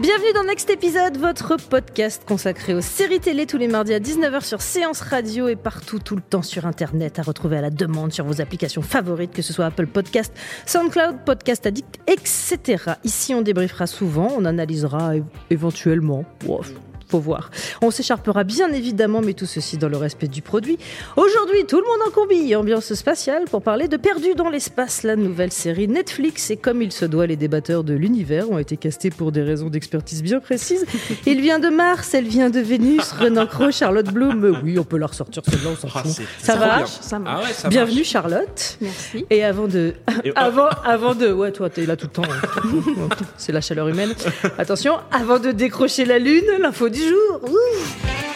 Bienvenue dans Next Épisode, votre podcast consacré aux séries télé tous les mardis à 19h sur Séance Radio et partout tout le temps sur Internet à retrouver à la demande sur vos applications favorites, que ce soit Apple Podcast, SoundCloud, Podcast Addict, etc. Ici, on débriefera souvent, on analysera éventuellement. On s'écharpera bien évidemment, mais tout ceci dans le respect du produit. Aujourd'hui, tout le monde en combi, ambiance spatiale, pour parler de Perdu dans l'espace, la nouvelle série Netflix. Et comme il se doit, les débatteurs de l'univers ont été castés pour des raisons d'expertise bien précises. Il vient de Mars, elle vient de Vénus, Renan Crowe, Charlotte Bloom. Oui, on peut la ressortir celle-là, on s'en Ah, fout. Ça va bien. Ça marche. Ah ouais, ça Bienvenue marche. Charlotte. Merci. Et avant de, Et- avant, avant de, ouais, toi, t'es là tout le temps. hein. C'est la chaleur humaine. Attention, avant de décrocher la lune, l'info du jour. Ouh.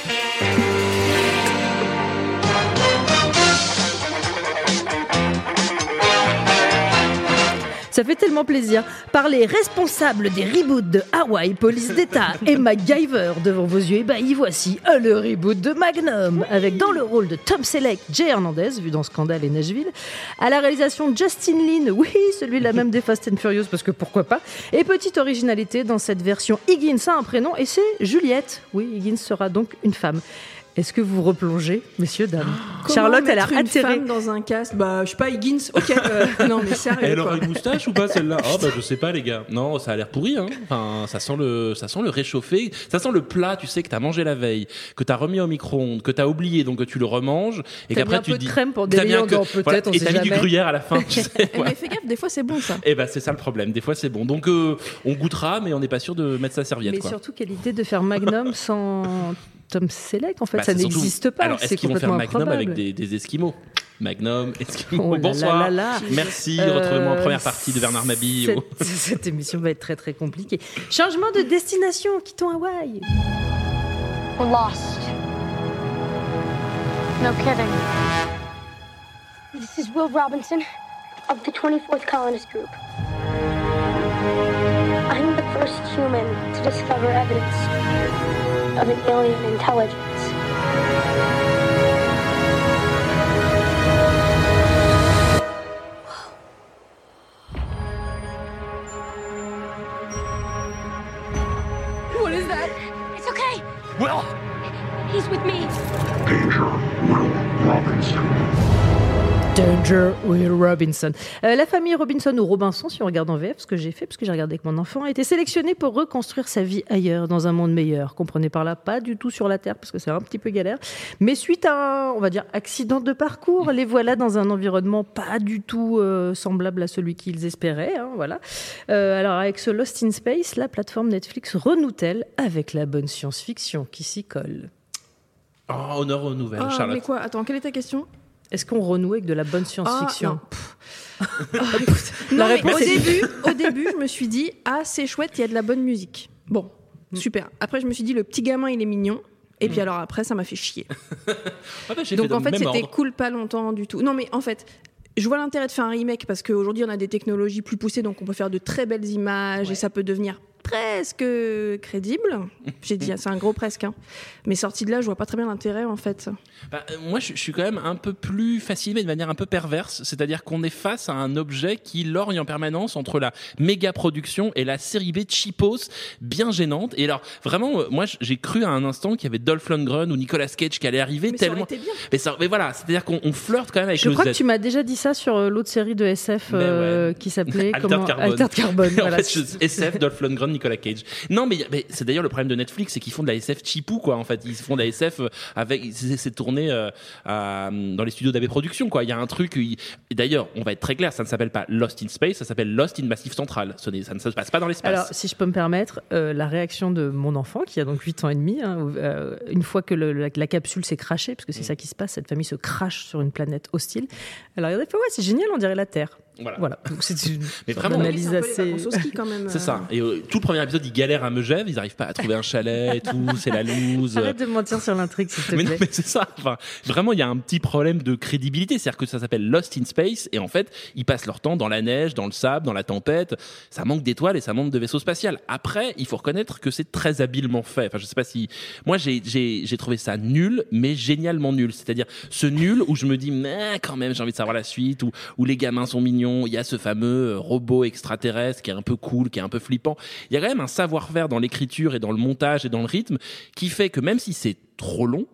Ça fait tellement plaisir. Par les responsables des reboots de Hawaii, Police d'État et MacGyver devant vos yeux ébahis, voici euh, le reboot de Magnum, avec dans le rôle de Tom Selleck, Jay Hernandez, vu dans Scandale et Nashville, à la réalisation Justin Lin, oui, celui-là même des Fast and Furious, parce que pourquoi pas, et petite originalité dans cette version, Higgins a un prénom, et c'est Juliette. Oui, Higgins sera donc une femme. Est-ce que vous replongez, messieurs, dames Comment Charlotte, elle a une atterré. femme dans un casque. Bah, je sais pas, Higgins. Ok. euh, non, mais sérieux. Elle quoi. aura une moustache ou pas celle-là? Oh bah je sais pas les gars. Non, ça a l'air pourri hein. Enfin, ça sent le ça sent le réchauffé, ça sent le plat, tu sais que t'as mangé la veille, que t'as remis au micro-ondes, que t'as oublié donc que tu le remanges et T'as qu'après mis un tu peu de dis crème pour T'as mis délier un en que- dents, peut-être, voilà, on et sait t'as mis du jamais. gruyère à la fin, tu sais. Eh, ouais. Mais fais gaffe, des fois c'est bon ça. Et bah c'est ça le problème. Des fois c'est bon. Donc euh, on goûtera, mais on n'est pas sûr de mettre sa serviette. Mais quoi. surtout, quelle idée de faire Magnum sans Tom Selleck En fait, Bah, ça surtout- n'existe pas. Alors est-ce c'est qu'ils vont faire Magnum improbable. avec des, des Esquimaux? Magnum, Esquimaux. Oh Bonsoir. là là là. Merci. Euh, Retrouvez-moi en première partie de Bernard Mabille. Cette, Oh. cette émission va être très très compliquée. Changement de destination, quittons Hawaï. We're lost. No kidding. This is Will Robinson of the 24th Colonist Group. First human to discover evidence of an alien intelligence. Robinson. Euh, la famille Robinson ou Robinson, si on regarde en VF, ce que j'ai fait, parce que j'ai regardé avec mon enfant, a été sélectionnée pour reconstruire sa vie ailleurs, dans un monde meilleur. Comprenez par là, pas du tout sur la Terre, parce que c'est un petit peu galère. Mais suite à un, on va dire, accident de parcours, les voilà dans un environnement pas du tout euh, semblable à celui qu'ils espéraient. hein, voilà. Euh, alors, avec ce Lost in Space, la plateforme Netflix renoue-t-elle avec la bonne science-fiction qui s'y colle? Oh, honneur aux nouvelles, Ah, Charlotte. mais quoi? Attends, quelle est ta question? Est-ce qu'on renoue avec de la bonne science-fiction Ah, non. Ah, non, mais au début, au début, je me suis dit ah c'est chouette, il y a de la bonne musique. Bon, super. Après, je me suis dit le petit gamin, il est mignon. Et puis alors après, ça m'a fait chier. Ah bah, Donc en fait, c'était cool pas longtemps du tout. Non, mais en fait, je vois l'intérêt de faire un remake parce qu'aujourd'hui, on a des technologies plus poussées, donc on peut faire de très belles images et ça peut devenir presque crédible. J'ai dit, c'est un gros presque. hein. Mais sorti de là, je vois pas très bien l'intérêt en fait. Bah, euh, moi, je, je suis quand même un peu plus fasciné, mais de manière un peu perverse. C'est-à-dire qu'on est face à un objet qui lorgne en permanence entre la méga production et la série B cheapos, bien gênante. Et alors, vraiment, euh, moi, j'ai cru à un instant qu'il y avait Dolph Lundgren ou Nicolas Cage qui allait arriver Mais tellement. bien. Mais, ça, mais voilà, c'est-à-dire qu'on on flirte quand même avec Je crois Z. que tu m'as déjà dit ça sur euh, l'autre série de SF Ben euh, ouais. qui s'appelait Altered Carbone. Altered Carbone. en voilà. fait, je- SF, Dolph Lundgren, Nicolas Cage. Non, mais, c'est d'ailleurs le problème de Netflix, c'est qu'ils font de la SF cheapou, quoi. En fait, ils font de la SF euh, avec, c'est tourné euh, à- dans les studios d'AB Productions, quoi. Il y a un truc. D'ailleurs, on va être très clair, ça ne s'appelle pas Lost in Space, ça s'appelle Lost in Massif Central. Ce Ça ne se passe pas dans l'espace. Alors, si je peux me permettre, euh, la réaction de mon enfant, qui a donc 8 ans et demi, hein, euh, une fois que le- la, la capsule s'est crachée, parce que c'est Mm. ça qui se passe, cette famille se crache sur une planète hostile, elle a regardé, elle fait Ouais, c'est génial, on dirait la Terre. Voilà. Voilà. Donc, c'est une Mais vraiment, C'est les assez. quand même. C'est ça. Et euh, tout le premier épisode, ils galèrent à Megève, ils n'arrivent pas à trouver un chalet et tout, c'est la loose. Arrête de mentir sur l'intrigue, s'il te Mais non, plaît. mais c'est ça. Enfin, vraiment, il y a un petit problème de crédibilité. C'est-à-dire que ça s'appelle Lost in Space et en fait, ils passent leur temps dans la neige, dans le sable, dans la tempête. Ça manque d'étoiles et ça manque de vaisseaux spatial. Après, il faut reconnaître que c'est très habilement fait. Enfin, je sais pas si moi j'ai j'ai j'ai trouvé ça nul, mais génialement nul. C'est-à-dire ce nul où je me dis mais quand même j'ai envie de savoir la suite où où les gamins sont mignons. Il y a ce fameux euh, robot extraterrestre qui est un peu cool, qui est un peu flippant. Il y a quand même un savoir-faire dans l'écriture et dans le montage et dans le rythme qui fait que même si c'est trop long,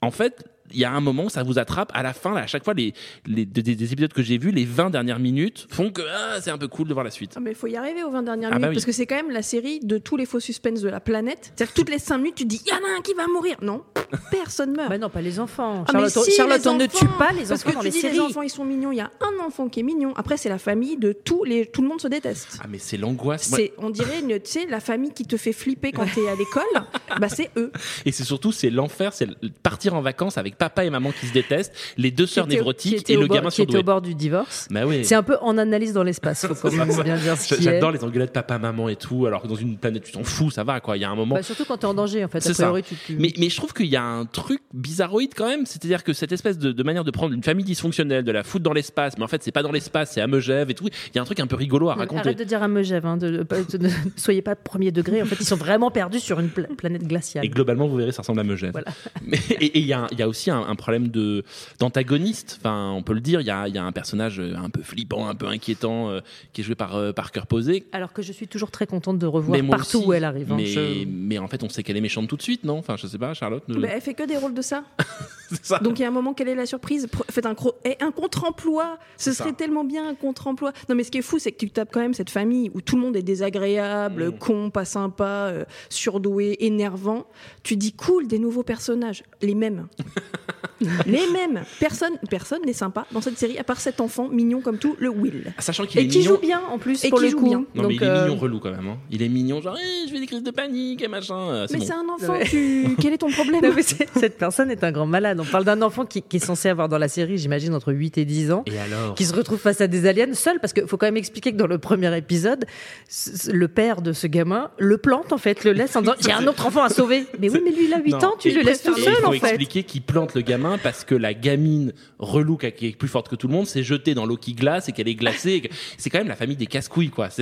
en fait, il y a un moment où ça vous attrape. À la fin, là, à chaque fois, les, les des, des épisodes que j'ai vus, les 20 dernières minutes font que ah, c'est un peu cool de voir la suite. Ah, mais il faut y arriver aux 20 dernières Ah bah minutes oui. parce que c'est quand même la série de tous les faux suspens de la planète. C'est-à-dire que toutes les 5 minutes, tu te dis il y en a un qui va mourir. Non, personne meurt. Bah non, pas les enfants. Ah, Charlotte, si, Charlotte, les on ne tue pas les Parce enfants que dans tu les dis séries. les enfants ils sont mignons, il y a un enfant qui est mignon. Après c'est la famille de tous les tout le monde se déteste. Ah, mais c'est l'angoisse. C'est on dirait tu sais la famille qui te fait flipper quand t'es à l'école, bah c'est eux. Et c'est surtout, c'est l'enfer, c'est partir en vacances avec papa et maman qui se détestent, les deux sœurs névrotiques et le gamin qui était au bord du divorce. Bah oui. C'est un peu en analyse dans l'espace. J'adore les engueulades papa-maman et tout, alors que dans une planète, tu t'en fous, ça va, quoi. Il y a un moment. Bah, surtout quand t'es en danger, en fait. C'est A ça. priori, tu, tu- Mais, mais je trouve qu'il y a un truc bizarroïde quand même, c'est-à-dire que cette espèce de, de manière de prendre une famille dysfonctionnelle, de la foutre dans l'espace, mais en fait c'est pas dans l'espace, c'est à Megève et tout. Il y a un truc un peu rigolo à Non, raconter. Arrête de dire à Megève, hein, de, de- de- ne soyez pas premier degré. En fait, ils sont vraiment perdus sur une pla- planète glaciale. Et globalement, vous verrez, ça ressemble à Megève. Voilà. Mais- et il y, y a aussi un, un problème de d'antagoniste. Enfin, on peut le dire. Il y a, il y a un personnage euh, un peu flippant, un peu inquiétant, euh, qui est joué par euh, Parker Posey. Alors que je suis toujours très contente de revoir partout aussi. où elle arrive. hein. Mais, Je- mais en fait, on sait qu'elle est méchante tout de suite, non? Enfin, je sais pas, Charlotte. ne- Bah, elle fait que des rôles de ça. ça. Donc il y a un moment, quelle est la surprise Faites un, contre-emploi. Ce ça. serait tellement bien un contre-emploi. Non, mais ce qui est fou, c'est que tu tapes quand même cette famille où tout le monde est désagréable, Mm. con, pas sympa, euh, surdoué, énervant. Tu dis cool, des nouveaux personnages, les mêmes. les mêmes. Personne, personne n'est sympa dans cette série à part cet enfant mignon comme tout, le Will. Sachant qu'il est Et qui mignon. joue bien en plus Et pour qui le joue coup. bien. Non, Donc, mais il est euh, mignon relou quand même. hein. Il est mignon, genre, Eh, je fais des crises de panique et machin. Euh, C'est Mais bon. c'est un enfant, Ouais. tu... quel est ton problème? Non, mais c'est- cette personne est un grand malade. On parle d'un enfant qui, qui est censé avoir dans la série, j'imagine, entre 8 et 10 ans. Et alors? qui se retrouve face à des aliens seul parce qu'il faut quand même expliquer que dans le premier épisode c- c- le père de ce gamin le plante en fait le laisse en disant j'ai un autre enfant à sauver mais oui mais lui il a 8 Non. ans tu Et- le laisses tout et seul Il faut en fait expliquer qu'il plante le gamin parce que la gamine relou qui est plus forte que tout le monde s'est jetée dans l'eau qui glace et qu'elle est glacée. que- C'est quand même la famille des casse-couilles, quoi.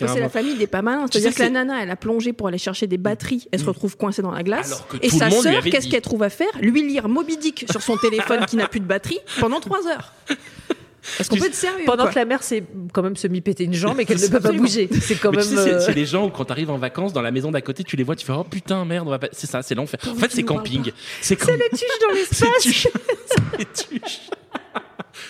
Un C'est la famille des pas malins. C'est-à-dire que la nana, elle a plongé pour aller chercher des batteries. Elle se retrouve coincée dans la glace. Et sa sœur, qu'est-ce qu'elle trouve à faire? Lui lire Moby Dick sur son téléphone qui n'a plus de batterie pendant trois heures. Est-ce qu'on peut être sérieux pendant quoi que la mère s'est quand même semi-péter une jambe et qu'elle ne peut pas bouger c'est quand Mais même tu sais, c'est- euh, c'est les gens où quand t'arrives en vacances dans la maison d'à côté, tu les vois, tu fais oh putain merde, on va pas. C'est ça, c'est l'enfer. En fait, c'est camping. C'est camp- les tuches dans c'est l'espace. C'est les tuches.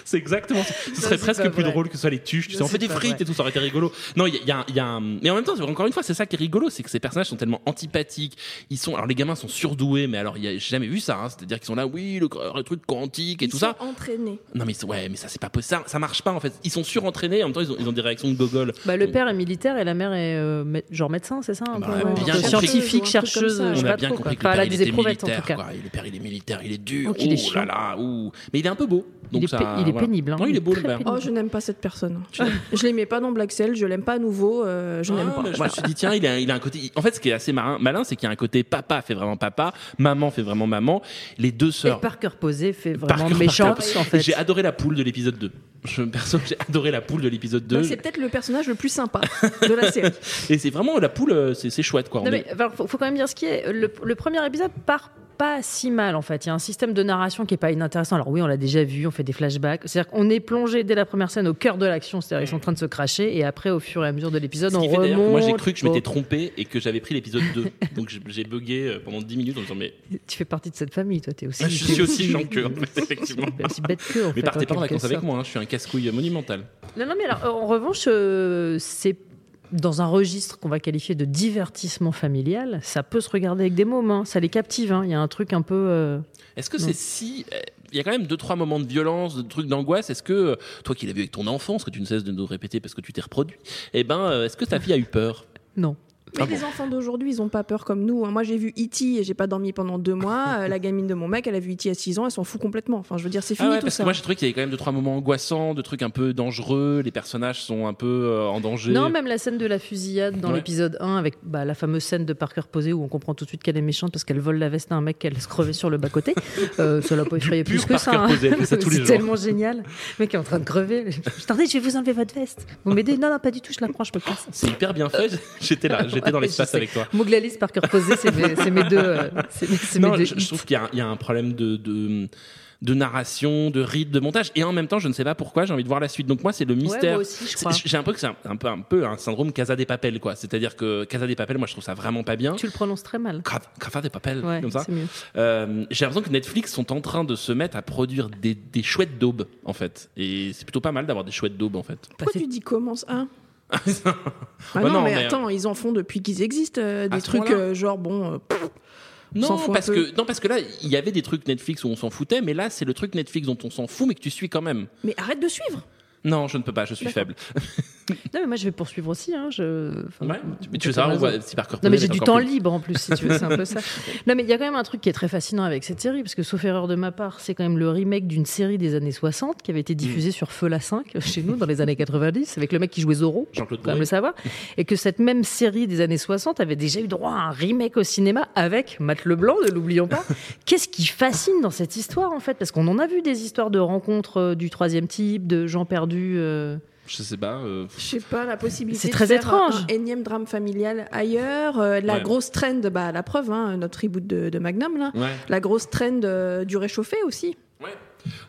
C'est exactement. ça. Ce serait presque plus vrai. drôle que ce soit les tuches. Tu sais, on fait des frites vrai. et tout, ça aurait été rigolo. Non, il y a, il y a y a un. Mais en même temps, encore une fois, c'est ça qui est rigolo, c'est que ces personnages sont tellement antipathiques. Ils sont. Alors les gamins sont surdoués, mais alors il y a j'ai jamais vu ça. hein. C'est-à-dire qu'ils sont là, oui, le, le truc quantique et Ils tout sont ça. entraînés. Non mais ouais, mais ça c'est pas possible. Ça, ça marche pas en fait. Ils sont surentraînés. En même temps, ils ont, ils ont des réactions de gogol. Bah, le père est militaire et la mère est euh, genre médecin c'est ça un Bah, peu, bien scientifique chercheuse On a pas bien compris que le père il était militaire. tout cas Quoi. Le père il est militaire, il est dur. Oh, là chiant. là, ouh. Mais il est un peu beau. Donc Il est ça, pé- il est voilà. pénible, hein. Non, il est beau le. Oh, je n'aime pas cette personne. Je l'aimais pas dans Black Cell, je l'aime pas à nouveau, euh, je n'aime Ah, pas. mais je Voilà. me suis dit tiens il a, il a un côté en fait ce qui est assez malin, malin c'est qu'il y a un côté papa fait vraiment papa maman fait vraiment maman les deux et sœurs Parker posé fait vraiment Parker- méchante Parker- en fait j'ai adoré la poule de l'épisode 2 je, perso j'ai adoré la poule de l'épisode 2 Bah, c'est peut-être le personnage le plus sympa de la série. et c'est vraiment la poule euh, c'est chouette quoi On Non, est- mais, faut, faut quand même dire ce qui est. Le, le premier épisode part pas si mal en fait. Il y a un système de narration qui est pas inintéressant. Alors oui, on l'a déjà vu, on fait des flashbacks. C'est-à-dire qu'on est plongé dès la première scène au cœur de l'action. C'est-à-dire ils sont en train de se cracher et après, au fur et à mesure de l'épisode, on remonte. moi j'ai cru que je m'étais trompé et que j'avais pris l'épisode 2 donc j'ai- bugué euh, pendant 10 minutes en me disant mais Tu fais partie de cette famille, toi. T'es aussi. je suis aussi chiant que effectivement aussi bête que. En mais fait, partez en pas en vacances avec moi hein, je suis un casse-couille monumental Non, non, mais alors, en revanche, euh, c'est dans un registre qu'on va qualifier de divertissement familial, ça peut se regarder avec des mômes. hein. Ça les captive. hein. Il y a un truc un peu. euh, Est-ce que c'est si. euh, Il y a quand même deux, trois moments de violence, de trucs d'angoisse. Est-ce que, euh, toi qui l'as vu avec ton enfant, ce que tu ne cesses de nous répéter parce que tu t'es reproduit, eh ben, est-ce que ta fille a eu peur? Non. Mais Ah bon les enfants d'aujourd'hui, ils ont pas peur comme nous. hein. Moi, j'ai vu E.T. et j'ai pas dormi pendant deux mois. Euh, la gamine de mon mec, elle a vu E.T. à 6 ans, elle s'en fout complètement. Enfin, je veux dire, c'est Ah fini ouais, tout parce ça. que moi j'ai trouvé qu'il y avait quand même deux trois moments angoissants, de trucs un peu dangereux, les personnages sont un peu euh, en danger. Non, même la scène de la fusillade dans Ouais. l'épisode 1 avec bah, la fameuse scène de Parker posée où on comprend tout de suite qu'elle est méchante parce qu'elle vole la veste à un mec qu'elle laisse crever sur le bas-côté. Euh, ça l'a pas effrayé plus que ça. Hein. ça C'est tellement génial. Le mec est en train de crever. Je attendez, je vais vous enlever votre veste. Vous m'aidez Non, non, pas du tout, je la prends, je peux pas. C'est hyper bien fait. J'étais là, j'étais dans Ouais, l'espace avec toi. Mouglalis, Parker posé, c'est mes, deux. euh, mes- mes Non, deux je, trouve qu'il y, a un- il y a un problème de, de, de narration, de rythme, de montage, et en même temps, je ne sais pas pourquoi, j'ai envie de voir la suite. Donc moi, c'est le Ouais, mystère. moi aussi, je C'est- crois. J'ai un peu que c'est un, un peu un peu un syndrome Casa des Papel, quoi. C'est-à-dire que Casa des Papel, moi, je trouve ça vraiment pas bien. Tu le prononces très mal. Ca- Casa des Papel, Ouais, comme ça. c'est mieux. Euh, j'ai l'impression que Netflix sont en train de se mettre à produire des, des chouettes daubes, en fait. Et c'est plutôt pas mal d'avoir des chouettes daubes, en fait. Pourquoi Bah, tu dis commence un? Ah Bah non, non, mais, mais- attends, ils en font depuis qu'ils existent euh, des trucs euh, genre bon. euh, pff, Non parce, que, non, parce que là, il y avait des trucs Netflix où on s'en foutait, mais là, c'est le truc Netflix dont on s'en fout, mais que tu suis quand même. Mais arrête de suivre. Non, je ne peux pas, je suis faible. Non, mais moi, je vais poursuivre aussi. Hein, je... enfin, Ouais. Mais tu veux savoir va- si Parker Non, mais j'ai du temps plus- libre en plus, si tu veux, c'est un peu ça. Non, mais il y a quand même un truc qui est très fascinant avec cette série, parce que sauf erreur de ma part, c'est quand même le remake d'une série des années 60 qui avait été Mm. diffusée sur Feu la 5 chez nous dans les années 90, avec le mec qui jouait Zorro. Jean-Claude quand même le savoir. Et que cette même série des années 60 avait déjà eu droit à un remake au cinéma avec Matt Leblanc, ne l'oublions pas. Qu'est-ce qui fascine dans cette histoire, en fait? Parce qu'on en a vu des histoires de rencontres euh, du troisième type, de gens perdus. euh, Je sais pas. euh, Je sais pas, la possibilité C'est de très faire étrange. un, un énième drame familial ailleurs. euh, la Ouais. grosse trend, bah, la preuve, hein, notre reboot de, de Magnum, là. Ouais. La grosse trend euh, du réchauffé aussi. Ouais.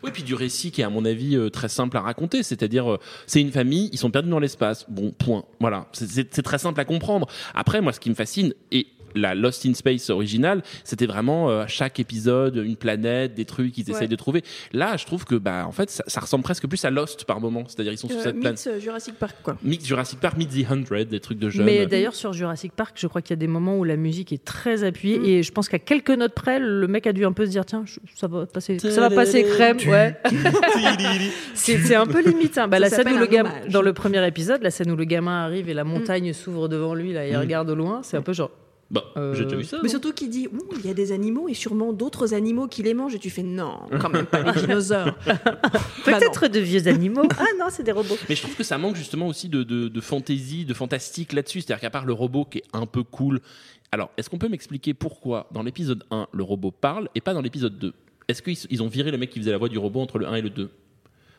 Oui, puis du récit qui est à mon avis euh, très simple à raconter, c'est-à-dire euh, c'est une famille, ils sont perdus dans l'espace. Bon, point. Voilà, c'est très simple à comprendre. Après, moi, ce qui me fascine et la Lost in Space originale, c'était vraiment euh, à chaque épisode une planète, des trucs qu'ils Ouais. essayent de trouver. Là, je trouve que bah en fait, ça, ça ressemble presque plus à Lost par moment. C'est-à-dire ils sont sur Euh, cette planète. mix euh, Jurassic Park, quoi. Mix Jurassic Park, Meet the Hundred, des trucs de jeunes. Mais d'ailleurs, sur Jurassic Park, je crois qu'il y a des moments où la musique est très appuyée Mm. et je pense qu'à quelques notes près, le mec a dû un peu se dire tiens, ça va passer, ça va passer crème. Ouais. c'est un peu limite. hein. Bah, la scène où le gamin, dans le premier épisode, la scène où le gamin arrive et la montagne s'ouvre devant lui, là, il Mm. regarde au loin, c'est un peu genre. Bah, Euh, j'ai déjà vu ça. Mais non surtout qu'il dit, Ouh, il y a des animaux et sûrement d'autres animaux qui les mangent. Et tu fais, non, quand même pas les dinosaures. Bah Peut-être de vieux animaux. ah non, c'est des robots. Mais je trouve que ça manque justement aussi de, de, de fantaisie, de fantastique là-dessus. C'est-à-dire qu'à part le robot qui est un peu cool. Alors, est-ce qu'on peut m'expliquer pourquoi dans l'épisode 1, le robot parle et pas dans l'épisode 2 Est-ce qu'ils ils ont viré le mec qui faisait la voix du robot entre le 1 et le 2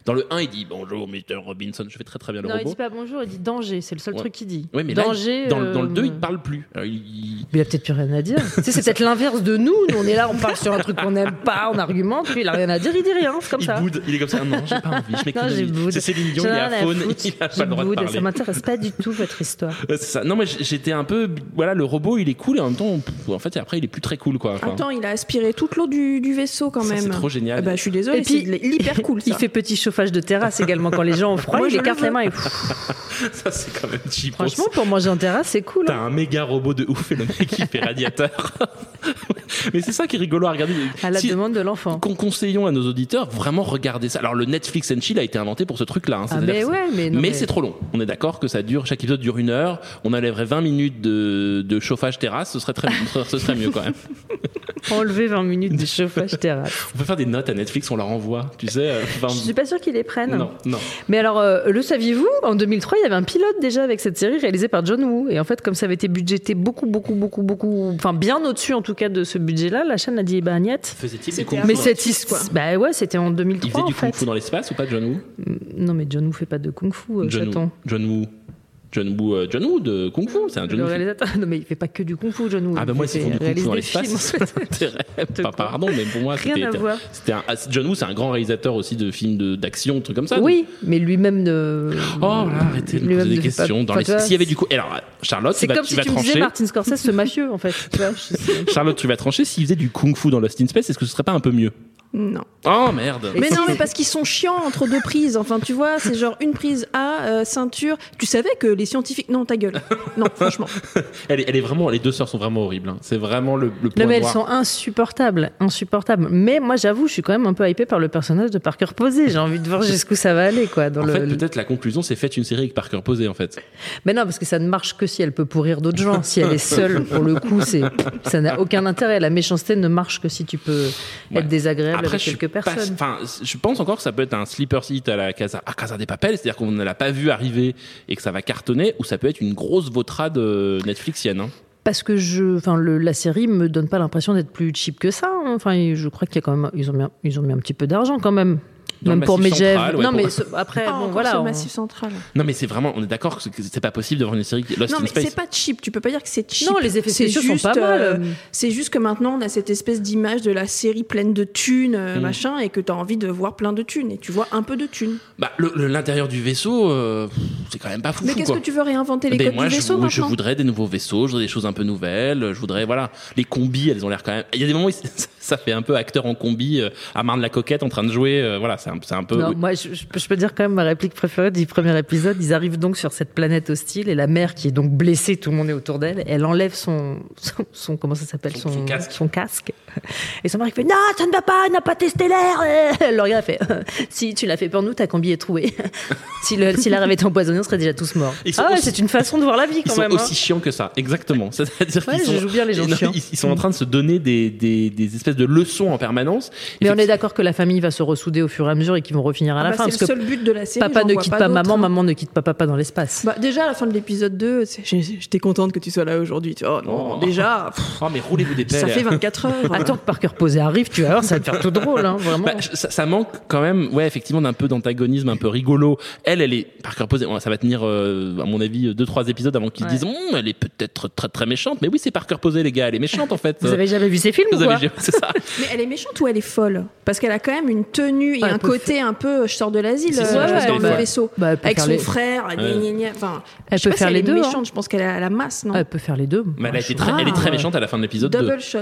Dans le 1, il dit Bonjour, Mr. Robinson. Je fais très très bien le Non, il robot. dit pas bonjour, il dit danger. C'est le seul Ouais. truc qu'il dit. Ouais, mais là, danger. il- dans, le- dans le 2, euh, il parle plus. Alors, il- il- Mais il a peut-être plus rien à dire. tu sais, c'est peut-être l'inverse de nous. Nous, on est là, on parle sur un truc qu'on n'aime pas, on argumente, puis il a rien à dire, il dit rien, c'est comme il ça. boude. Il est comme ça. Non, j'ai pas envie. Je Non, m'écoute. C'est Céline Dion, il est à faune. Il a pas Je le droit de parler. Ça m'intéresse pas du tout, votre histoire. C'est ça. Non, mais j'étais un peu. Voilà, le robot, il est cool et en même temps, en fait, après, il est plus très cool, quoi. Attends, il a aspiré toute l'eau du, du vaisseau quand même. c'est trop génial. Ah bah, je suis désolée, Et puis, c'est de l'hyper cool. Il fait petit chauffage de terrasse également quand les gens ont froid, Moi, il je le écarte les mains et Ça, c'est quand même cheap. franchement pour manger en terrasse c'est cool. T'as hein. un méga robot de ouf et le mec il fait radiateur. Mais c'est ça qui est rigolo à regarder. À la Si- demande de l'enfant. Qu'on conseillons à nos auditeurs, vraiment regardez ça. Alors le Netflix and Chill a été inventé pour ce truc-là. hein, Ah mais ouais, mais mais c'est trop long. On est d'accord que ça dure, chaque épisode dure une heure. On enlèverait 20 minutes de, de chauffage terrasse, ce serait très, ce serait mieux quand même. Enlever 20 minutes de chauffage terrasse. On peut faire des notes à Netflix, on leur envoie, tu sais. euh, 20 Je suis pas sûre qu'ils les prennent. Non, non. Mais alors, euh, le saviez-vous? En 2003, il y avait un pilote déjà avec cette série réalisée par John Woo. Et en fait, comme ça avait été budgété beaucoup, beaucoup, beaucoup, beaucoup, enfin bien au-dessus en tout cas de ce budget-là, la chaîne a dit, bah niette. Faisait-il du fu Mais cette quoi. bah ouais, c'était en Il 2003 faisait en du kung fait. fu dans l'espace ou pas, John Woo? Non, mais John Woo fait pas de kung-fu, euh, John chaton. Woo. John Woo. John Woo, euh, John Woo de kung fu, c'est un John Le Woo. réalisateur. Non, mais il fait pas que du kung-fu, John Woo. Ah bah moi font du kung fu dans l'espace, Pas pardon, mais pour moi c'était. C'était un, ah, John Woo, c'est un grand réalisateur aussi de films de- d'action, trucs comme ça. Oui, mais lui-même ne. Oh là, arrêtez de poser des fait pas- questions. Dans les... S'il y avait du coup, alors Charlotte, tu C'est vas, comme tu si vas tu trancher. Martin Scorsese, ce mafieux, en fait. Charlotte, tu vas trancher. S'il faisait du kung fu dans Lost in Space, est-ce que ce serait pas un peu mieux? Non. Oh merde. Mais non, mais parce qu'ils sont chiants entre deux prises. Enfin, tu vois, c'est genre une prise A, euh, ceinture. Tu savais que les scientifiques. Non, ta gueule. Non, franchement. Elle est, elle est vraiment, les deux sœurs sont vraiment horribles. hein. C'est vraiment le, le point Non, mais elles noir. sont insupportables, insupportables. Mais moi, j'avoue, je suis quand même un peu hypée par le personnage de Parker Posey. J'ai envie de voir jusqu'où ça va aller, quoi. Dans En le... fait, peut-être la conclusion, c'est faites une série avec Parker posé, en fait. Mais non, parce que ça ne marche que si elle peut pourrir d'autres gens. Si elle est seule, pour le coup, c'est ça n'a aucun intérêt. La méchanceté ne marche que si tu peux Ouais. être désagréable Après, avec quelques personnes. Je pense encore que ça peut être un sleeper hit à la Casa, à Casa des Papel, c'est-à-dire qu'on ne l'a pas vu arriver et que ça va cartonner, ou ça peut être une grosse vautrade euh, Netflixienne. hein. Parce que je, enfin, le- la série me donne pas l'impression d'être plus cheap que ça. hein. Enfin, je crois qu'il y a quand même, ils ont mis, ils ont mis un petit peu d'argent quand même. Dans même pour Medjev. Ouais, non, pour- mais ce- après, Ah, bon, encore voilà. ce on- massif central. Non, mais c'est vraiment, on est d'accord que c'est pas possible d'avoir une série qui Lost Non, in mais Space. c'est pas cheap. Tu peux pas dire que c'est cheap. Non, les effets spéciaux sont pas mal. euh, c'est juste que maintenant, on a cette espèce d'image de la série pleine de thunes, euh, Mm. machin, et que tu as envie de voir plein de thunes. Et tu vois un peu de thunes. Bah, l'intérieur du vaisseau, euh, c'est quand même pas fou. Mais qu'est-ce que tu veux réinventer les Ben, codes moi, du je, vaisseau je maintenant voudrais des nouveaux vaisseaux, je voudrais des choses un peu nouvelles, je voudrais, voilà, les combis, elles ont l'air quand même. Il y a des moments où ça fait un peu acteur en combi, à Marne la coquette en train de jouer, voilà, c'est un, c'est un peu. Non, moi, je, je peux- dire quand même ma réplique préférée du premier épisode. Ils arrivent donc sur cette planète hostile et la mère qui est donc blessée, tout le monde est autour d'elle. Elle enlève son, son, son- comment ça s'appelle, Son- son casque. son casque. Et son mari fait non, ça ne va pas, n'a pas testé l'air. Elle le regarde, elle fait si tu l'as fait pour nous, ta combi est trouée. si le, si l'air avait été empoisonné, on serait déjà tous morts. Sont Ah ouais, aussi- c'est une façon de voir la vie Ils quand sont même. hein. aussi chiants que ça, exactement. C'est-à-dire Ouais, qu'ils sont, bien les gens non, chiants. ils, ils sont en train de se donner des, des, des espèces de leçons en permanence. Mais on est d'accord que la famille va se ressouder au fur et à mesure et qu'ils vont refinir à Ah la bah, fin. C'est Parce le que seul but de la série. papa ne quitte pas maman, hein. maman ne quitte pas papa dans l'espace. Bah, déjà, à la fin de l'épisode 2, c'est- j'ai- j'étais contente que tu sois là aujourd'hui. Tu vois, Oh non, Oh. déjà, pff, Oh, mais roulez-vous des pelles. ça fait 24 heures. Attends que Parker Posé arrive, tu vas voir, ça va te faire tout drôle, hein, vraiment. Bah, ça, ça manque quand même, ouais, effectivement, d'un peu d'antagonisme un peu rigolo. Elle, elle est, Parker ouais, ça va tenir, euh, à mon avis, deux, trois épisodes avant qu'ils Ouais. disent, Hum, elle est peut-être très, très méchante. Mais oui, c'est Parker Posey, les gars, elle est méchante, en fait. Vous avez jamais vu ces films Vous ou quoi avez- c'est ça. Mais elle est méchante ou elle est folle? Parce qu'elle a quand même une tenue et elle un côté un peu je sors de l'asile ça, euh, je pense dans qu'elle le est vaisseau. Bah, avec son les- frère, gna, gna, gna. enfin, Elle je sais peut pas faire si les elle est deux, hein. méchante, je pense qu'elle a la masse, non? Elle peut faire les deux. Mais elle, est très méchante à la fin de l'épisode 2. Double shot.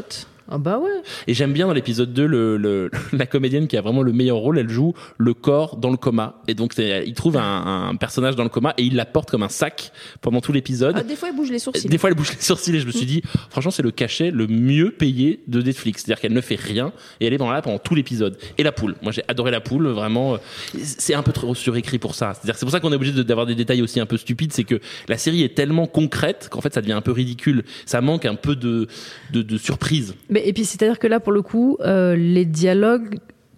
Ah bah ouais. Et j'aime bien dans l'épisode 2 le, le, la comédienne qui a vraiment le meilleur rôle, elle joue le corps dans le coma. Et donc il trouve un, un personnage dans le coma et il la porte comme un sac pendant tout l'épisode. Ah, des fois, elle bouge les sourcils. Des fois, elle bouge les sourcils et je me suis dit, franchement, c'est le cachet le mieux payé de Netflix. C'est-à-dire qu'elle ne fait rien et elle est dans là pendant tout l'épisode. Et la poule. Moi, j'ai adoré la poule, vraiment. euh, C'est un peu trop surécrit pour ça. C'est-à-dire c'est pour ça qu'on est obligé de- d'avoir des détails aussi un peu stupides. C'est que la série est tellement concrète qu'en fait, ça devient un peu ridicule. Ça manque un peu de, de, de surprise. Mais, et puis c'est-à-dire que là, pour le coup, euh, les dialogues,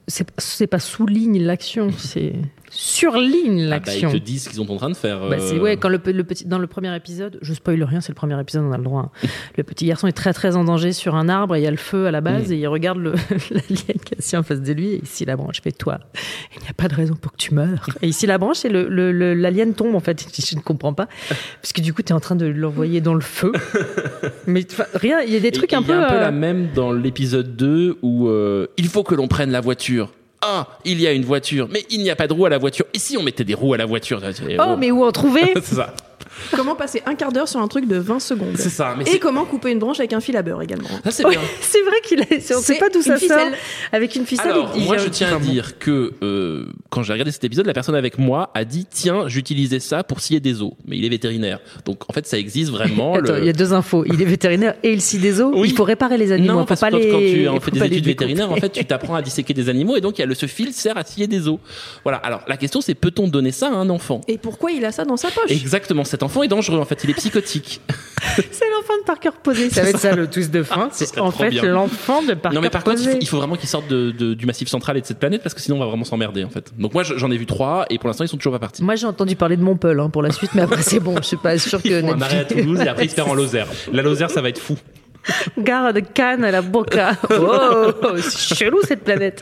c'est pas souligne l'action, c'est surligne Ah bah, l'action. ils te disent ce qu'ils sont en train de faire. Bah, c'est euh, ouais quand le, pe- le petit dans le premier épisode je spoil rien c'est le premier épisode on a le droit hein. le petit garçon est très très en danger sur un arbre et il y a le feu à la base Mm. et il regarde le l'alien qui est assis en face de lui et ici la branche fait toi il n'y a pas de raison pour que tu meurs. Et ici la branche et le le- le- l'alien tombe en fait je ne comprends pas. Parce que du coup tu es en train de l'envoyer dans le feu. Mais rien il y a des Et- trucs et un il y a peu un peu euh, la même dans l'épisode 2 où euh, il faut que l'on prenne la voiture. Ah, il y a une voiture, mais il n'y a pas de roues à la voiture. Et si on mettait des roues à la voiture? Et oh. mais où en trouver? C'est ça. Comment passer un quart d'heure sur un truc de 20 secondes C'est ça. Mais Et comment couper une branche avec un fil à beurre également. ça, c'est Ouais, bien. c'est vrai qu'il a on sait C'est pas une ça ficelle. avec une ficelle Alors, il- moi, je tiens à dire que euh, quand j'ai regardé cet épisode, la personne avec moi a dit tiens, j'utilisais ça pour scier des os. Mais il est vétérinaire, donc en fait, ça existe vraiment. Attends, le- il y a deux infos. Il est vétérinaire et il scie des os. Oui. Il faut réparer les animaux. Non, parce pas que quand, les... quand tu en fais des études vétérinaires, en fait, tu t'apprends à disséquer des animaux et donc il y a le, ce fil sert à scier des os. Voilà. Alors la question, c'est peut-on donner ça à un enfant? Et pourquoi il a ça dans sa poche? Exactement. Cet enfant est dangereux. En fait, il est psychotique. c'est l'enfant de Parker posé. Ça va être ça le twist de fin. Ah, ce c'est en fait l'enfant de Parker non, mais par contre, il posé. faut, il faut vraiment qu'il sorte de, de- du massif central et de cette planète parce que sinon on va vraiment s'emmerder en fait. Donc moi, je- j'en ai vu trois et pour l'instant, ils sont toujours pas partis. Moi j'ai entendu parler de Montpel hein, pour la suite, mais après c'est bon. Je suis pas sûr que Ils font un arrêt à Toulouse et après ils se en Lozère. La Lozère, ça va être fou. Gare de Cannes à la Boca. Oh, c'est chelou cette planète.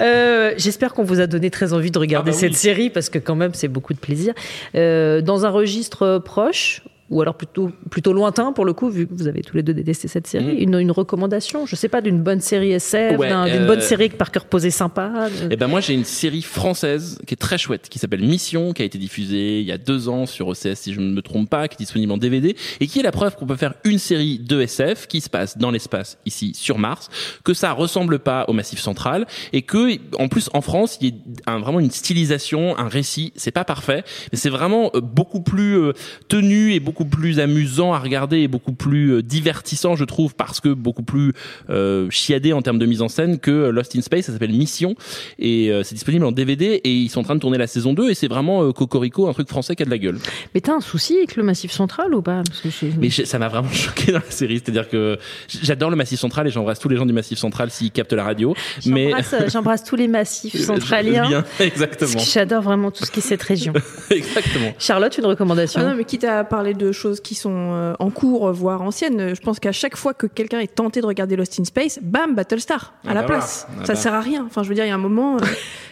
Euh, J'espère qu'on vous a donné très envie de regarder Ah bah cette oui. série parce que quand même c'est beaucoup de plaisir. Euh, dans un registre proche, ou alors plutôt, plutôt lointain pour le coup, vu que vous avez tous les deux détesté cette série, Mhm. une, une recommandation, je sais pas, d'une bonne série SF, Ouais, d'une euh, bonne série par cœur posé sympa. de- Eh ben moi j'ai une série française qui est très chouette qui s'appelle Mission qui a été diffusée il y a deux ans sur OCS si je ne me trompe pas qui est disponible en DVD et qui est la preuve qu'on peut faire une série de SF qui se passe dans l'espace ici sur Mars que ça ressemble pas au Massif Central et que en plus en France il y a un- vraiment une stylisation un récit c'est pas parfait mais c'est vraiment euh, beaucoup plus euh, tenu et beaucoup plus amusant à regarder et beaucoup plus euh, divertissant je trouve parce que beaucoup plus euh, chiadé en termes de mise en scène que Lost in Space. Ça s'appelle Mission. Et euh, c'est disponible en DVD et ils sont en train de tourner la saison 2 et c'est vraiment euh, Cocorico un truc français qui a de la gueule. Mais t'as un souci avec le Massif Central ou pas? Parce que je- mais je- ça m'a vraiment choqué dans la série. C'est à dire que j'adore le Massif Central et j'embrasse tous les gens du Massif Central s'ils captent la radio. Mais J'embrasse, euh, j'embrasse tous les massifs centraliens. Bien, exactement. J'adore vraiment tout ce qui est cette région. exactement. Charlotte, une recommandation? Ah non, mais quitte à parler de choses qui sont euh, en cours, voire anciennes, je pense qu'à chaque fois que quelqu'un est tenté de regarder Lost in Space, bam, Battlestar, à Ah la bah place. voilà. Ah ça bah. sert à rien. Enfin, je veux dire, il y a un moment, euh,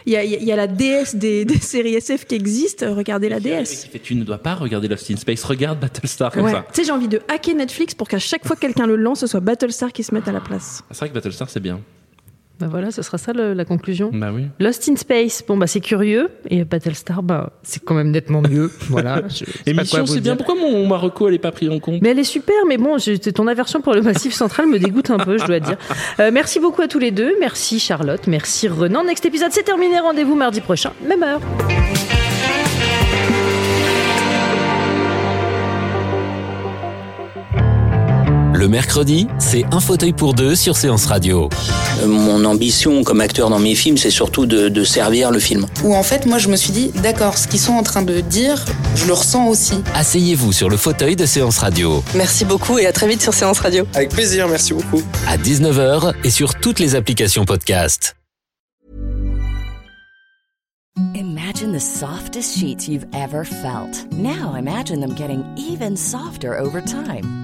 il y, a, il y a la déesse des, des séries SF qui existe, regardez la déesse. Qui fait, tu ne dois pas regarder Lost in Space regarde Battlestar comme Ouais. ça Tu sais, j'ai envie de hacker Netflix pour qu'à chaque fois que quelqu'un le lance, ce soit Battlestar qui se mette à la place. c'est vrai que Battlestar c'est bien Bah voilà, ce sera ça le- la conclusion. bah oui Lost in Space, bon bah c'est curieux et Battlestar, bah c'est quand même nettement mieux. Voilà. émission c'est bien pourquoi mon Marocco elle est pas pris en compte? Mais elle est super, mais bon, je- ton aversion pour le Massif Central me dégoûte un peu, je dois dire. Euh, merci beaucoup à tous les deux. Merci Charlotte, merci Renan. Next épisode, c'est terminé. Rendez-vous mardi prochain, même heure. Le mercredi, c'est un fauteuil pour deux sur Séance Radio. Euh, Mon ambition comme acteur dans mes films, c'est surtout de, de servir le film. Où en fait, moi, je me suis dit, d'accord, ce qu'ils sont en train de dire, je le ressens aussi. Asseyez-vous sur le fauteuil de Séance Radio Merci beaucoup et à très vite sur Séance Radio. Avec plaisir, merci beaucoup. à 19h et sur toutes les applications podcast. Imagine the softest sheets you've ever felt. Now imagine them getting even softer over time.